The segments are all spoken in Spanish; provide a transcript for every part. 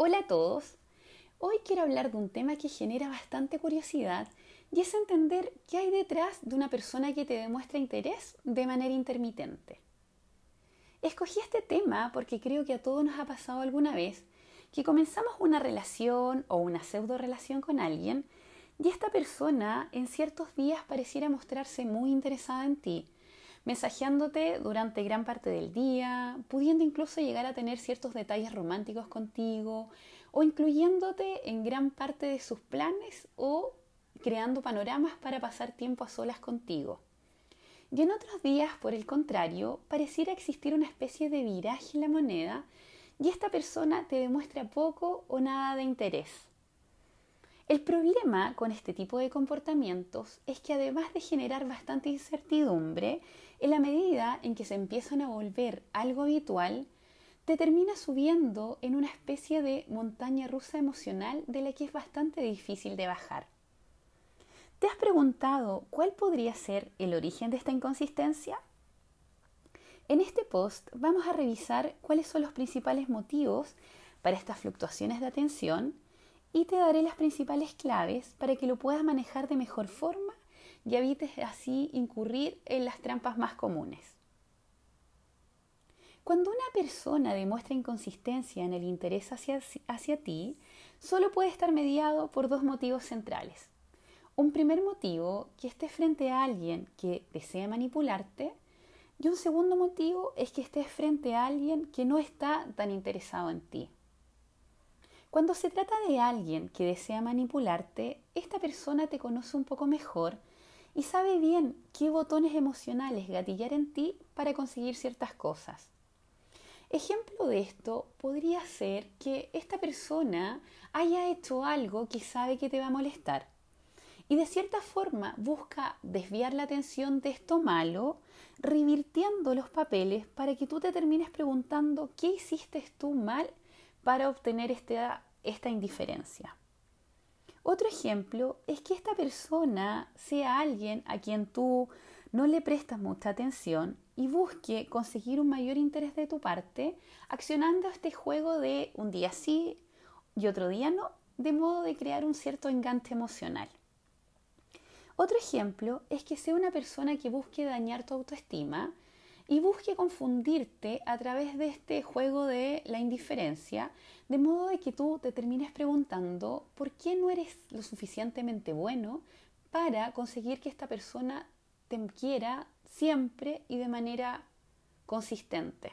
Hola a todos. Hoy quiero hablar de un tema que genera bastante curiosidad y es entender qué hay detrás de una persona que te demuestra interés de manera intermitente. Escogí este tema porque creo que a todos nos ha pasado alguna vez que comenzamos una relación o una pseudo relación con alguien y esta persona en ciertos días pareciera mostrarse muy interesada en ti, mensajeándote durante gran parte del día, pudiendo incluso llegar a tener ciertos detalles románticos contigo o incluyéndote en gran parte de sus planes o creando panoramas para pasar tiempo a solas contigo. Y en otros días, por el contrario, pareciera existir una especie de viraje en la moneda y esta persona te demuestra poco o nada de interés. El problema con este tipo de comportamientos es que además de generar bastante incertidumbre, en la medida en que se empiezan a volver algo habitual, te termina subiendo en una especie de montaña rusa emocional de la que es bastante difícil de bajar. ¿Te has preguntado cuál podría ser el origen de esta inconsistencia? En este post vamos a revisar cuáles son los principales motivos para estas fluctuaciones de atención y te daré las principales claves para que lo puedas manejar de mejor forma y evites así incurrir en las trampas más comunes. Cuando una persona demuestra inconsistencia en el interés hacia, hacia ti, solo puede estar mediado por dos motivos centrales. Un primer motivo, que estés frente a alguien que desea manipularte. Y un segundo motivo es que estés frente a alguien que no está tan interesado en ti. Cuando se trata de alguien que desea manipularte, esta persona te conoce un poco mejor y sabe bien qué botones emocionales gatillar en ti para conseguir ciertas cosas. Ejemplo de esto podría ser que esta persona haya hecho algo que sabe que te va a molestar y de cierta forma busca desviar la atención de esto malo, revirtiendo los papeles para que tú te termines preguntando qué hiciste tú mal para obtener esta, esta indiferencia. Otro ejemplo es que esta persona sea alguien a quien tú no le prestas mucha atención y busque conseguir un mayor interés de tu parte accionando este juego de un día sí y otro día no, de modo de crear un cierto engante emocional. Otro ejemplo es que sea una persona que busque dañar tu autoestima y busque confundirte a través de este juego de la indiferencia, de modo de que tú te termines preguntando por qué no eres lo suficientemente bueno para conseguir que esta persona te quiera siempre y de manera consistente.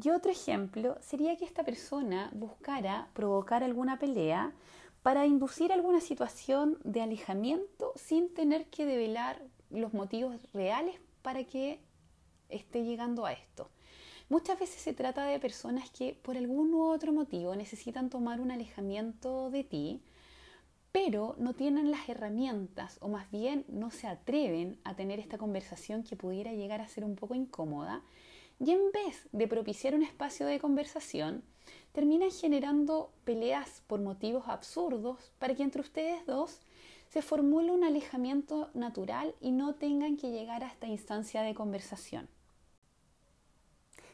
Y otro ejemplo sería que esta persona buscara provocar alguna pelea para inducir alguna situación de alejamiento sin tener que develar los motivos reales para que esté llegando a esto. Muchas veces se trata de personas que por algún u otro motivo necesitan tomar un alejamiento de ti, pero no tienen las herramientas o más bien no se atreven a tener esta conversación que pudiera llegar a ser un poco incómoda y en vez de propiciar un espacio de conversación, terminan generando peleas por motivos absurdos para que entre ustedes dos se formule un alejamiento natural y no tengan que llegar a esta instancia de conversación.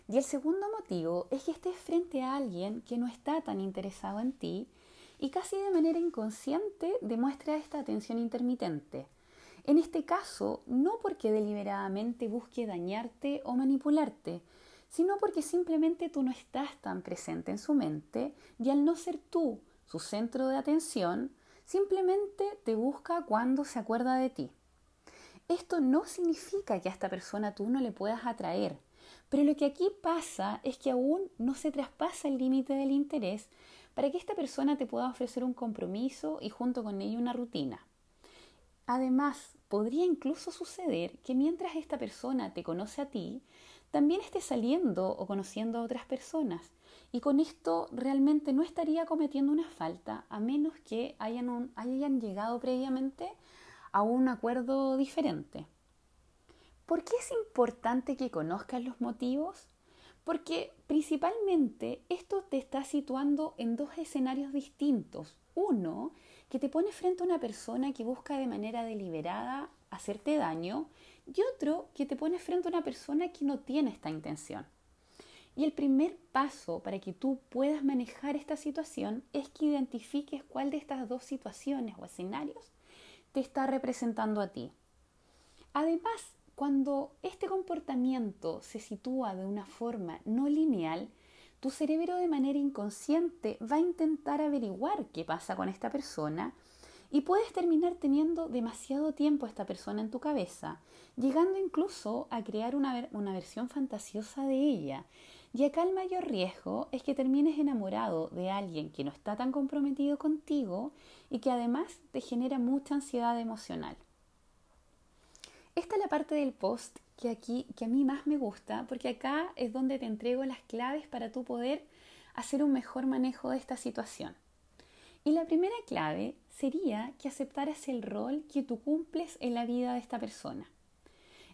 Y el segundo motivo es que estés frente a alguien que no está tan interesado en ti y casi de manera inconsciente demuestra esta atención intermitente. En este caso, no porque deliberadamente busque dañarte o manipularte, sino porque simplemente tú no estás tan presente en su mente y al no ser tú su centro de atención, simplemente te busca cuando se acuerda de ti. Esto no significa que a esta persona tú no le puedas atraer, pero lo que aquí pasa es que aún no se traspasa el límite del interés para que esta persona te pueda ofrecer un compromiso y junto con ello una rutina. Además, podría incluso suceder que mientras esta persona te conoce a ti, también esté saliendo o conociendo a otras personas. Y con esto realmente no estaría cometiendo una falta a menos que hayan, hayan llegado previamente a un acuerdo diferente. ¿Por qué es importante que conozcas los motivos? Porque principalmente esto te está situando en dos escenarios distintos. Uno, que te pone frente a una persona que busca de manera deliberada hacerte daño y otro que te pone frente a una persona que no tiene esta intención. Y el primer paso para que tú puedas manejar esta situación es que identifiques cuál de estas dos situaciones o escenarios te está representando a ti. Además, cuando este comportamiento se sitúa de una forma no lineal, tu cerebro de manera inconsciente va a intentar averiguar qué pasa con esta persona y puedes terminar teniendo demasiado tiempo esta persona en tu cabeza, llegando incluso a crear una, una versión fantasiosa de ella. Y acá el mayor riesgo es que termines enamorado de alguien que no está tan comprometido contigo y que además te genera mucha ansiedad emocional. Esta es la parte del post que aquí que a mí más me gusta, porque acá es donde te entrego las claves para tú poder hacer un mejor manejo de esta situación. Y la primera clave sería que aceptaras el rol que tú cumples en la vida de esta persona.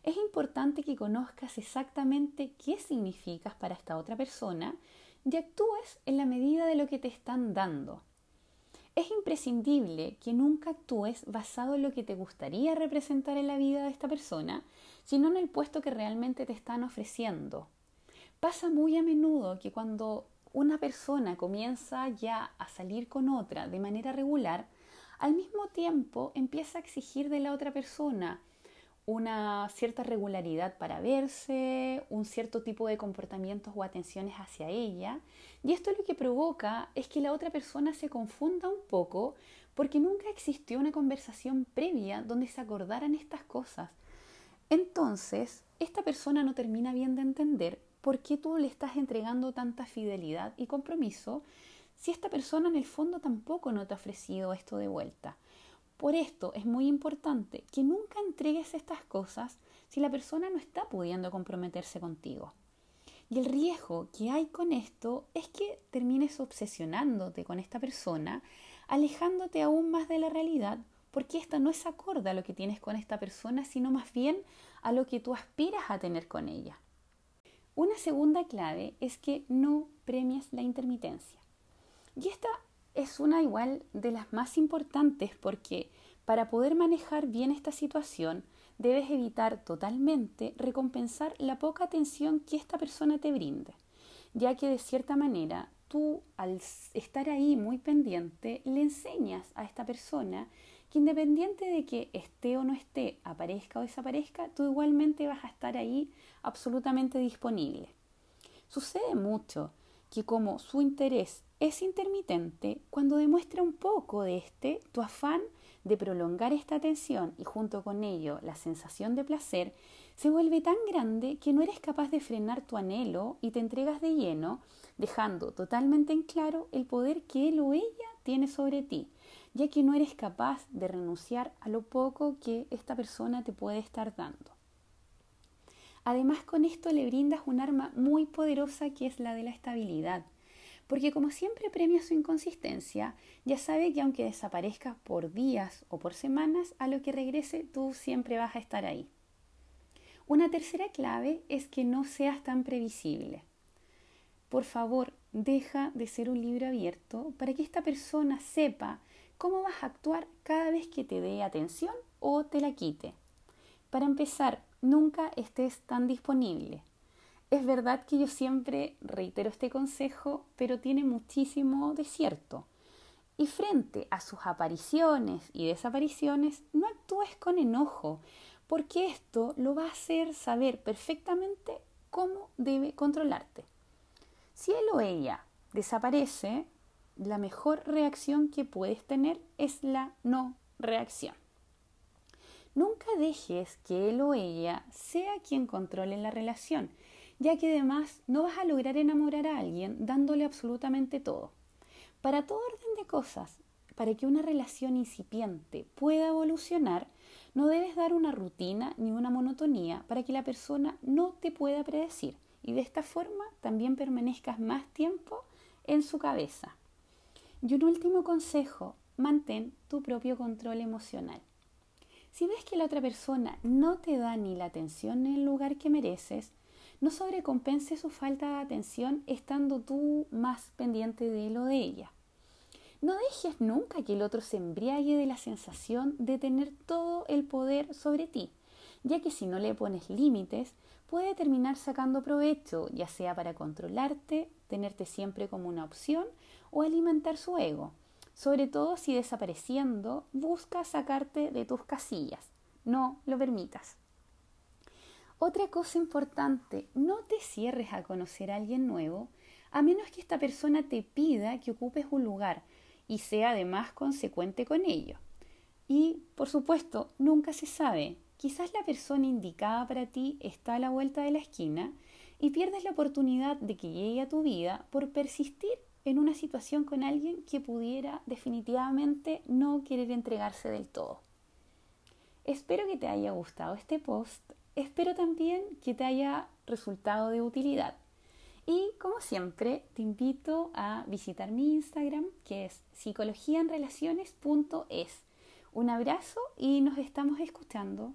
Es importante que conozcas exactamente qué significas para esta otra persona y actúes en la medida de lo que te están dando. Es imprescindible que nunca actúes basado en lo que te gustaría representar en la vida de esta persona, sino en el puesto que realmente te están ofreciendo. Pasa muy a menudo que cuando una persona comienza ya a salir con otra de manera regular, al mismo tiempo empieza a exigir de la otra persona una cierta regularidad para verse, un cierto tipo de comportamientos o atenciones hacia ella. Y esto lo que provoca es que la otra persona se confunda un poco porque nunca existió una conversación previa donde se acordaran estas cosas. Entonces, esta persona no termina bien de entender por qué tú le estás entregando tanta fidelidad y compromiso si esta persona en el fondo tampoco no te ha ofrecido esto de vuelta. Por esto es muy importante que nunca entregues estas cosas si la persona no está pudiendo comprometerse contigo. Y el riesgo que hay con esto es que termines obsesionándote con esta persona, alejándote aún más de la realidad, porque esta no es acorde a lo que tienes con esta persona, sino más bien a lo que tú aspiras a tener con ella. Una segunda clave es que no premias la intermitencia. Y esta es una igual de las más importantes porque para poder manejar bien esta situación debes evitar totalmente recompensar la poca atención que esta persona te brinde, ya que de cierta manera tú al estar ahí muy pendiente le enseñas a esta persona que independiente de que esté o no esté, aparezca o desaparezca, tú igualmente vas a estar ahí absolutamente disponible. Sucede mucho que como su interés es intermitente, cuando demuestra un poco de este, tu afán de prolongar esta atención y junto con ello la sensación de placer, se vuelve tan grande que no eres capaz de frenar tu anhelo y te entregas de lleno, dejando totalmente en claro el poder que él o ella tiene sobre ti, ya que no eres capaz de renunciar a lo poco que esta persona te puede estar dando. Además, con esto le brindas un arma muy poderosa que es la de la estabilidad, porque como siempre premia su inconsistencia, ya sabe que aunque desaparezca por días o por semanas, a lo que regrese tú siempre vas a estar ahí. Una tercera clave es que no seas tan previsible. Por favor, deja de ser un libro abierto para que esta persona sepa cómo vas a actuar cada vez que te dé atención o te la quite. Para empezar, nunca estés tan disponible. Es verdad que yo siempre reitero este consejo, pero tiene muchísimo de cierto. Y frente a sus apariciones y desapariciones, no actúes con enojo, porque esto lo va a hacer saber perfectamente cómo debe controlarte. Si él o ella desaparece, la mejor reacción que puedes tener es la no reacción. Nunca dejes que él o ella sea quien controle la relación, ya que además no vas a lograr enamorar a alguien dándole absolutamente todo. Para todo orden de cosas, para que una relación incipiente pueda evolucionar, no debes dar una rutina ni una monotonía para que la persona no te pueda predecir y de esta forma también permanezcas más tiempo en su cabeza. Y un último consejo, mantén tu propio control emocional. Si ves que la otra persona no te da ni la atención en el lugar que mereces, no sobrecompense su falta de atención estando tú más pendiente de él o de ella. No dejes nunca que el otro se embriague de la sensación de tener todo el poder sobre ti, ya que si no le pones límites, puede terminar sacando provecho, ya sea para controlarte, tenerte siempre como una opción o alimentar su ego, sobre todo si desapareciendo busca sacarte de tus casillas. No lo permitas. Otra cosa importante, no te cierres a conocer a alguien nuevo, a menos que esta persona te pida que ocupes un lugar y sea además consecuente con ello. Y, por supuesto, nunca se sabe, quizás la persona indicada para ti está a la vuelta de la esquina y pierdes la oportunidad de que llegue a tu vida por persistir en una situación con alguien que pudiera definitivamente no querer entregarse del todo. Espero que te haya gustado este post, espero también que te haya resultado de utilidad. Y como siempre, te invito a visitar mi Instagram, que es psicologiaenrelaciones.es. Un abrazo y nos estamos escuchando